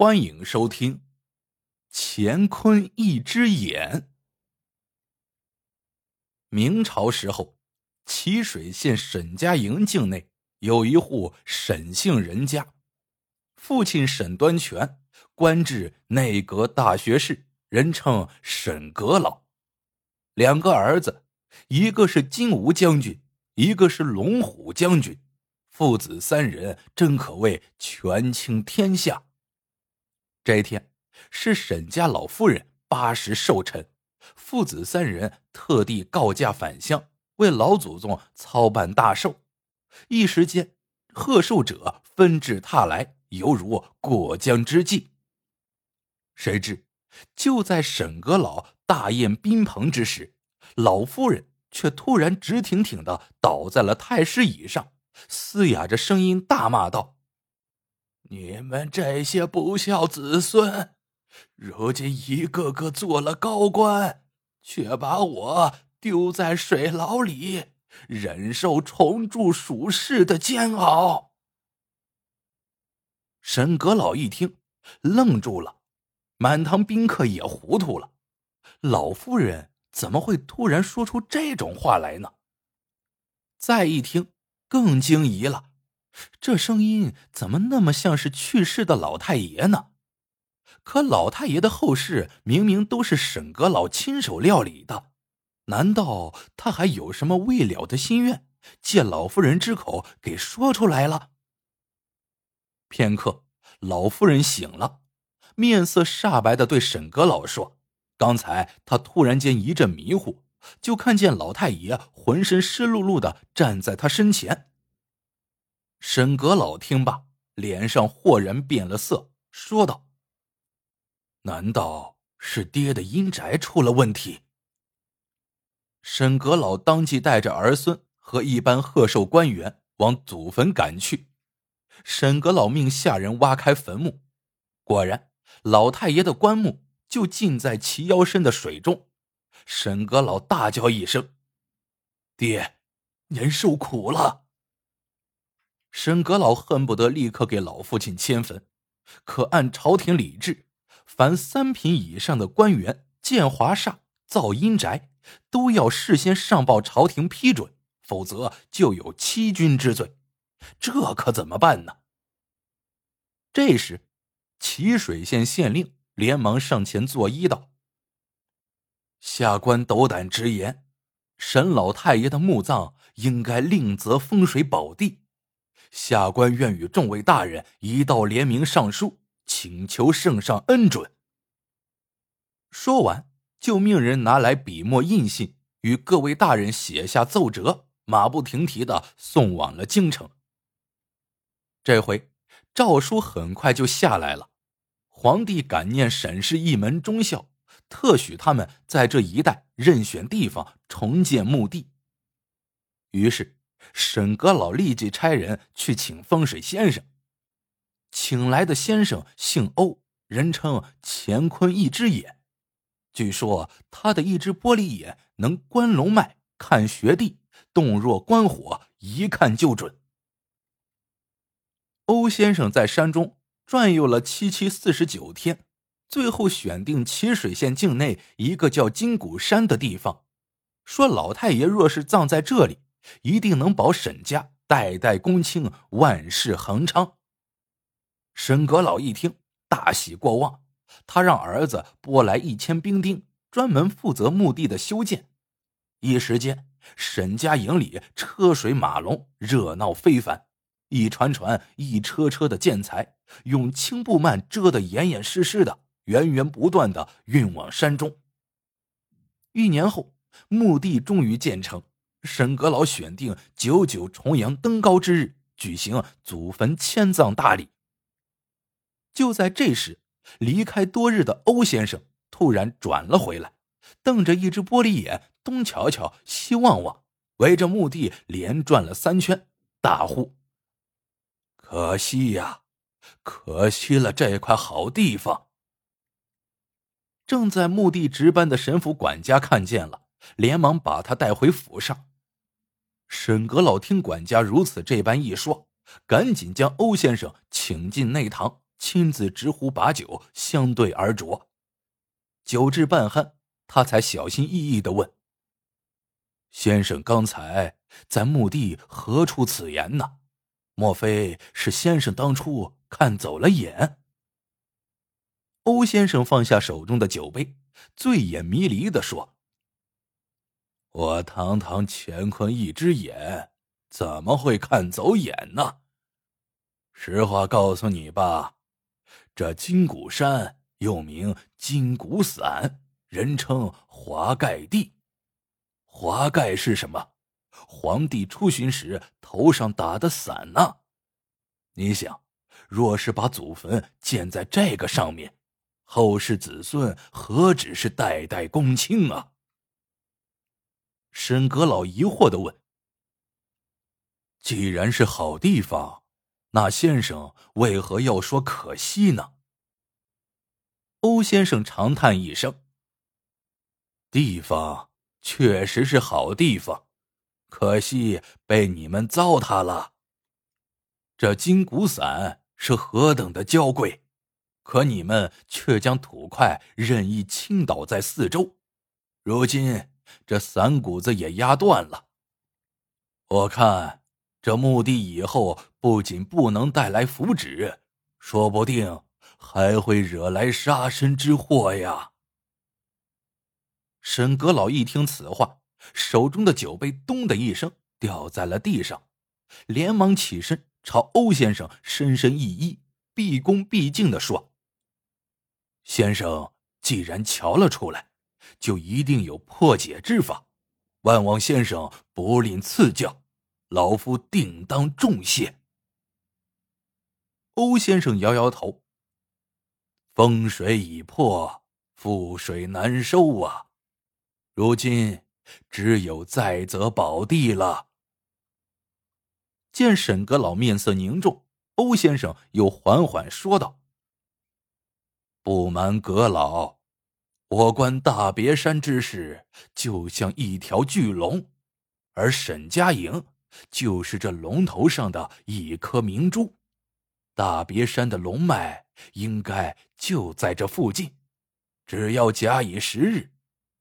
欢迎收听《乾坤一只眼》。明朝时候，齐水县沈家营境内有一户沈姓人家，父亲沈端全官至内阁大学士，人称沈阁老。两个儿子，一个是金吾将军，一个是龙虎将军，父子三人真可谓权倾天下。这一天是沈家老夫人八十寿辰，父子三人特地告假返乡，为老祖宗操办大寿。一时间，贺寿者纷至沓来，犹如过江之鲫。谁知，就在沈阁老大宴宾朋之时，老夫人却突然直挺挺的倒在了太师椅上，嘶哑着声音大骂道。你们这些不孝子孙，如今一个个做了高官，却把我丢在水牢里，忍受重铸属世的煎熬。沈阁老一听，愣住了，满堂宾客也糊涂了。老夫人怎么会突然说出这种话来呢？再一听，更惊疑了。这声音怎么那么像是去世的老太爷呢？可老太爷的后事明明都是沈阁老亲手料理的，难道他还有什么未了的心愿，借老夫人之口给说出来了？片刻，老夫人醒了，面色煞白的对沈阁老说：“刚才他突然间一阵迷糊，就看见老太爷浑身湿漉漉的站在他身前。”沈阁老听罢，脸上豁然变了色，说道：“难道是爹的阴宅出了问题？”沈阁老当即带着儿孙和一班贺寿官员往祖坟赶去。沈阁老命下人挖开坟墓，果然，老太爷的棺木就浸在齐腰深的水中。沈阁老大叫一声：“爹，您受苦了！”沈阁老恨不得立刻给老父亲迁坟，可按朝廷礼制，凡三品以上的官员建华厦、造阴宅，都要事先上报朝廷批准，否则就有欺君之罪。这可怎么办呢？这时，齐水县县令连忙上前作揖道：“下官斗胆直言，沈老太爷的墓葬应该另择风水宝地。”下官愿与众位大人一道联名上书，请求圣上恩准。说完，就命人拿来笔墨印信，与各位大人写下奏折，马不停蹄的送往了京城。这回诏书很快就下来了，皇帝感念沈氏一门忠孝，特许他们在这一带任选地方重建墓地。于是。沈阁老立即差人去请风水先生。请来的先生姓欧，人称乾坤一只眼。据说他的一只玻璃眼能观龙脉、看穴地，动若观火，一看就准。欧先生在山中转悠了七七四十九天，最后选定齐水县境内一个叫金谷山的地方，说老太爷若是葬在这里。一定能保沈家代代公卿，万世恒昌。沈阁老一听，大喜过望，他让儿子拨来一千兵丁，专门负责墓地的修建。一时间，沈家营里车水马龙，热闹非凡。一船船、一车车的建材，用青布幔遮得严严实实的，源源不断的运往山中。一年后，墓地终于建成。沈阁老选定九九重阳登高之日举行祖坟迁葬大礼。就在这时，离开多日的欧先生突然转了回来，瞪着一只玻璃眼，东瞧瞧，西望望，围着墓地连转了三圈，大呼：“可惜呀，可惜了这块好地方！”正在墓地值班的神府管家看见了，连忙把他带回府上。沈阁老听管家如此这般一说，赶紧将欧先生请进内堂，亲自执壶把酒相对而酌。酒至半酣，他才小心翼翼的问：“先生，刚才在墓地何出此言呢？莫非是先生当初看走了眼？”欧先生放下手中的酒杯，醉眼迷离的说：“我堂堂乾坤一只眼，怎么会看走眼呢？实话告诉你吧，这金谷山。”又名金骨伞，人称华盖地。华盖是什么？皇帝出巡时头上打的伞呢？你想，若是把祖坟建在这个上面，后世子孙何止是代代恭亲啊？沈阁老疑惑的问：“既然是好地方，那先生为何要说可惜呢？”欧先生长叹一声：“地方确实是好地方，可惜被你们糟蹋了。这金骨伞是何等的娇贵，可你们却将土块任意倾倒在四周，如今这伞骨子也压断了。我看这墓地以后不仅不能带来福祉，说不定……”还会惹来杀身之祸呀！沈阁老一听此话，手中的酒杯“咚”的一声掉在了地上，连忙起身朝欧先生深深一揖，毕恭毕敬的说：“先生既然瞧了出来，就一定有破解之法，万望先生不吝赐教，老夫定当重谢。”欧先生摇摇头。风水已破，覆水难收啊！如今只有再择宝地了。见沈阁老面色凝重，欧先生又缓缓说道：“不瞒阁老，我观大别山之事就像一条巨龙，而沈家营就是这龙头上的一颗明珠。大别山的龙脉。”应该就在这附近，只要假以时日，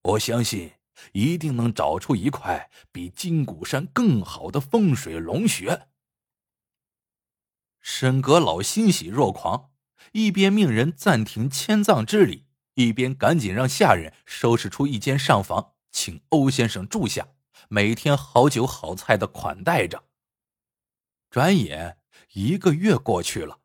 我相信一定能找出一块比金谷山更好的风水龙穴。沈阁老欣喜若狂，一边命人暂停迁葬之礼，一边赶紧让下人收拾出一间上房，请欧先生住下，每天好酒好菜的款待着。转眼一个月过去了。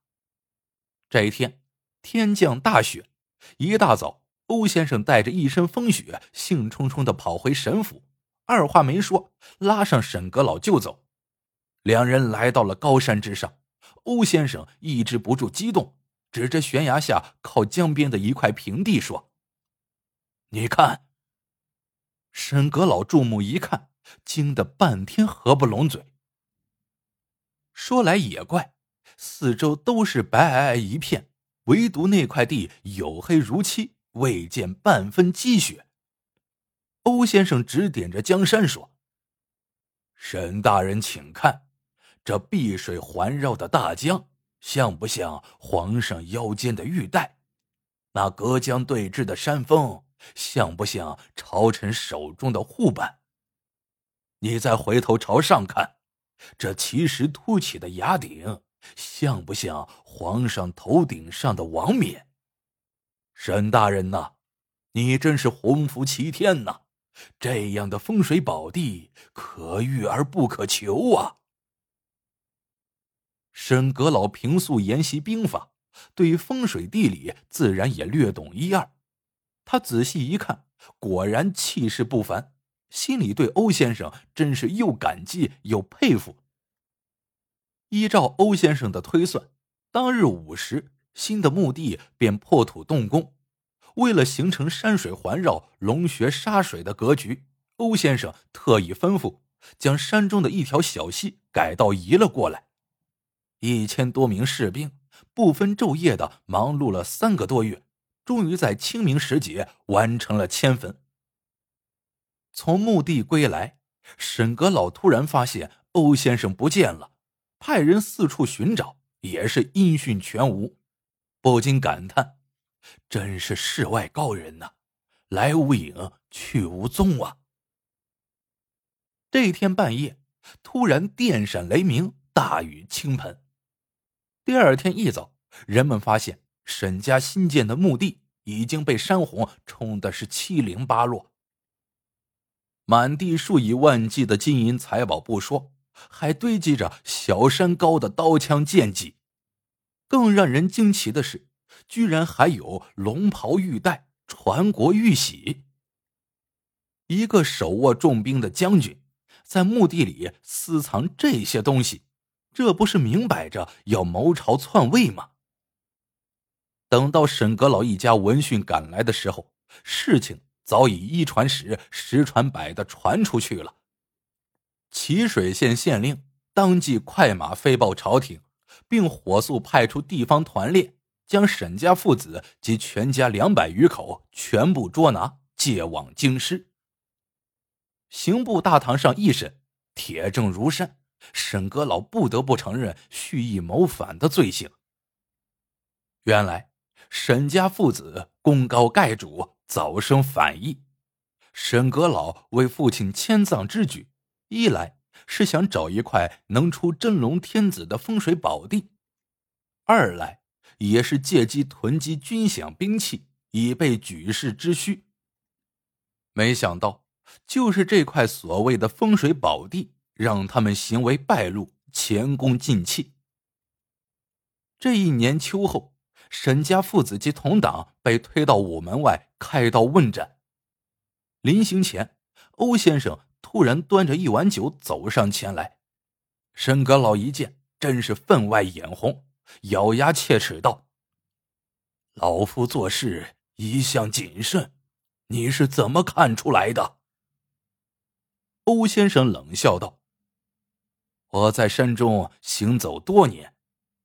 这一天，天降大雪。一大早，欧先生带着一身风雪，兴冲冲的跑回沈府，二话没说，拉上沈阁老就走。两人来到了高山之上，欧先生抑制不住激动，指着悬崖下靠江边的一块平地说：“你看。”沈阁老注目一看，惊得半天合不拢嘴。说来也怪。四周都是白皑皑一片，唯独那块地黝黑如漆，未见半分积雪。欧先生指点着江山说：“沈大人，请看，这碧水环绕的大江，像不像皇上腰间的玉带？那隔江对峙的山峰，像不像朝臣手中的护板？你再回头朝上看，这奇石凸起的崖顶。”像不像皇上头顶上的王冕？沈大人呐，你真是鸿福齐天呐！这样的风水宝地，可遇而不可求啊！沈阁老平素研习兵法，对风水地理自然也略懂一二。他仔细一看，果然气势不凡，心里对欧先生真是又感激又佩服。依照欧先生的推算，当日午时，新的墓地便破土动工。为了形成山水环绕、龙穴沙水的格局，欧先生特意吩咐将山中的一条小溪改道移了过来。一千多名士兵不分昼夜的忙碌了三个多月，终于在清明时节完成了迁坟。从墓地归来，沈阁老突然发现欧先生不见了。派人四处寻找，也是音讯全无。不禁感叹：“真是世外高人呐，来无影去无踪啊！”这天半夜，突然电闪雷鸣，大雨倾盆。第二天一早，人们发现沈家新建的墓地已经被山洪冲的是七零八落，满地数以万计的金银财宝不说，还堆积着小山高的刀枪剑戟。更让人惊奇的是，居然还有龙袍玉带、传国玉玺。一个手握重兵的将军。在墓地里私藏这些东西，这不是明摆着要谋朝篡位吗？等到沈阁老一家闻讯赶来的时候，事情早已一传十，十传百的传出去了。祁水县县令当即快马飞报朝廷，并火速派出地方团练，将沈家父子及全家两百余口全部捉拿，借往京师。刑部大堂上一审，铁证如山，沈阁老不得不承认蓄意谋反的罪行。原来沈家父子功高盖主，早生反意。沈阁老为父亲迁葬之举，一来是想找一块能出真龙天子的风水宝地，二来也是借机囤积军饷兵器，以备举世之需。没想到。就是这块所谓的风水宝地，让他们行为败露，前功尽弃。这一年秋后，沈家父子及同党被推到午门外开刀问斩。临行前，欧先生突然端着一碗酒走上前来，沈阁老一见，真是分外眼红，咬牙切齿道：“老夫做事一向谨慎，你是怎么看出来的？”欧先生冷笑道：“我在山中行走多年，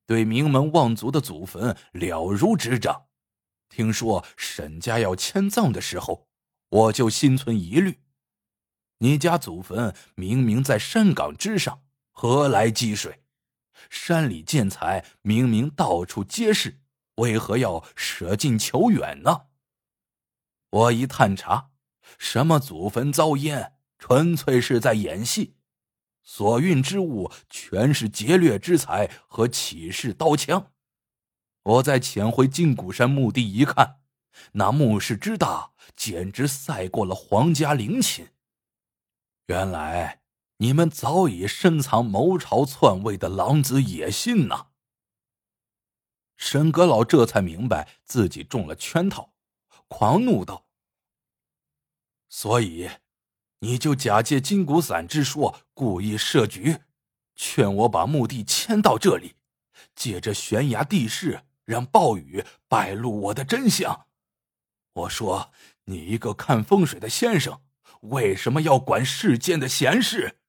对名门望族的祖坟了如指掌。听说沈家要迁葬的时候，我就心存疑虑。你家祖坟明明在山岗之上，何来积水？山里建材明明到处皆是，为何要舍近求远呢？我一探查，什么祖坟遭淹？”纯粹是在演戏，所运之物全是劫掠之财和起事刀枪。我在潜回金谷山墓地一看，那墓室之大，简直赛过了皇家陵寝。原来你们早已深藏谋朝篡位的狼子野心呐！沈阁老这才明白自己中了圈套，狂怒道：“所以。”你就假借金骨散之说，故意设局，劝我把墓地迁到这里，借着悬崖地势，让暴雨败露我的真相。我说，你一个看风水的先生，为什么要管世间的闲事？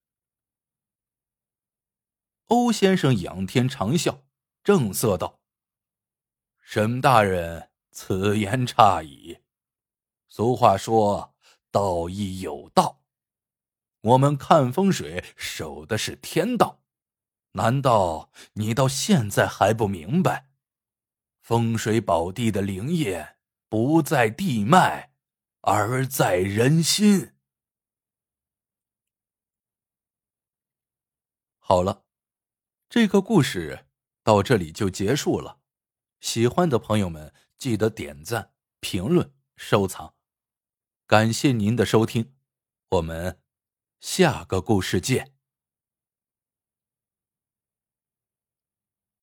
欧先生仰天长啸，正色道：“沈大人，此言差矣。俗话说，道义有道。”我们看风水守的是天道，难道你到现在还不明白？风水宝地的灵验不在地脉，而在人心。好了，这个故事到这里就结束了。喜欢的朋友们记得点赞、评论、收藏，感谢您的收听，我们。下个故事见。